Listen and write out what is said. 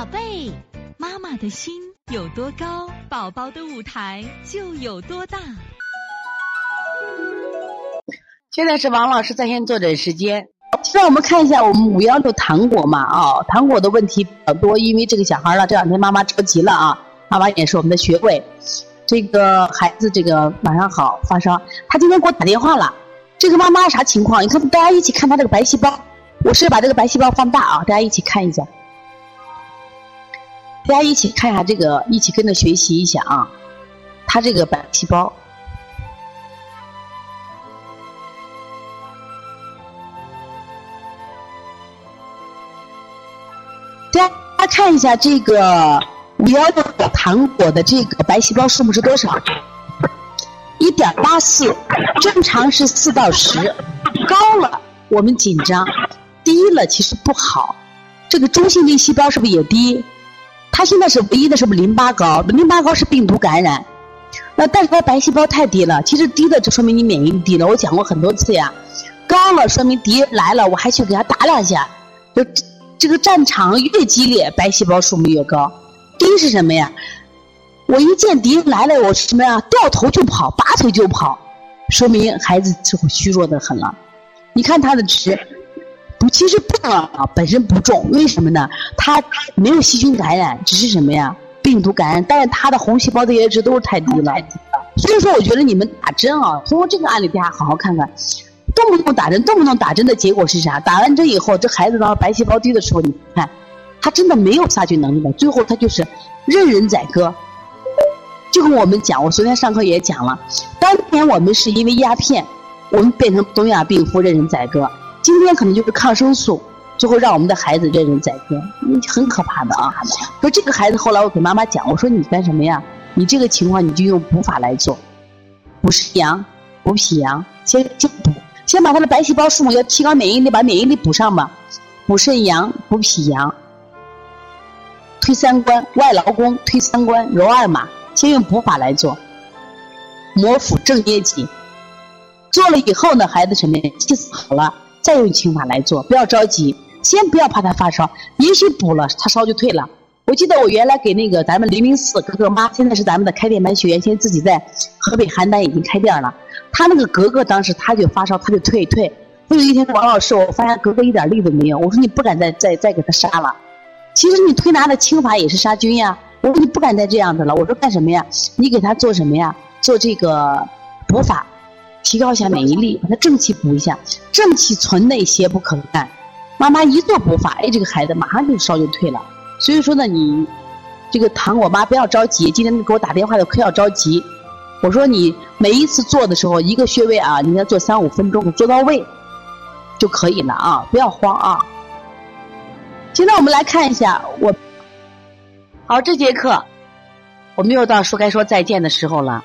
宝贝，妈妈的心有多高，宝宝的舞台就有多大。现在是王老师在线坐诊时间。让我们看一下我们五幺六糖果嘛啊，糖果的问题比较多，因为这个小孩呢，这两天妈妈着急了啊，妈妈也是我们的学会。这个孩子这个晚上好发烧，他今天给我打电话了。这个妈妈啥情况？你看大家一起看他这个白细胞，我是把这个白细胞放大啊，大家一起看一下。大家一起看一下这个，一起跟着学习一下啊！他这个白细胞，大家看一下这个五幺六糖果的这个白细胞数目是多少？一点八四，正常是四到十，高了我们紧张，低了其实不好。这个中性粒细胞是不是也低？他现在是唯一的，是不是淋巴高？淋巴高是病毒感染。那但是他白细胞太低了，其实低的就说明你免疫力低了。我讲过很多次呀，高了说明敌人来了，我还去给他打两下。就这个战场越激烈，白细胞数目越高。低是什么呀？我一见敌人来了，我什么呀？掉头就跑，拔腿就跑，说明孩子就虚弱的很了。你看他的值。其实不啊，本身不重，为什么呢？它没有细菌感染，只是什么呀？病毒感染，但是它的红细胞的叶值都是太低了。所以说，我觉得你们打针啊，通过这个案例，大家好好看看，动不动打针，动不动打针的结果是啥？打完针以后，这孩子当白细胞低的时候，你看，他真的没有杀菌能力的，最后他就是任人宰割。就跟我们讲，我昨天上课也讲了，当年我们是因为鸦片，我们变成东亚病夫，任人宰割。今天可能就是抗生素，最后让我们的孩子任人宰割，很可怕的啊！说这个孩子后来我给妈妈讲，我说你干什么呀？你这个情况你就用补法来做，补肾阳、补脾阳，先先补，先把他的白细胞数目要提高免疫力，把免疫力补上吧。补肾阳、补脾阳，推三关，外劳宫推三关，揉二马，先用补法来做，摩腹正捏脊，做了以后呢，孩子什么呀？气死好了。再用清法来做，不要着急，先不要怕他发烧，也许补了他烧就退了。我记得我原来给那个咱们零零四格格妈，现在是咱们的开店班学员，现在自己在河北邯郸已经开店了。他那个格格当时他就发烧，他就退退。有一天王老师，我发现格格一点力都没有，我说你不敢再再再给他杀了。其实你推拿的清法也是杀菌呀。我说你不敢再这样子了。我说干什么呀？你给他做什么呀？做这个补法。提高一下免疫力，把他正气补一下，正气存内，邪不可干。妈妈一做补法，哎，这个孩子马上就烧就退了。所以说呢，你这个糖果妈不要着急。今天给我打电话的可要着急。我说你每一次做的时候，一个穴位啊，你要做三五分钟，做到位就可以了啊，不要慌啊。现在我们来看一下我，好，这节课我们又到说该说再见的时候了。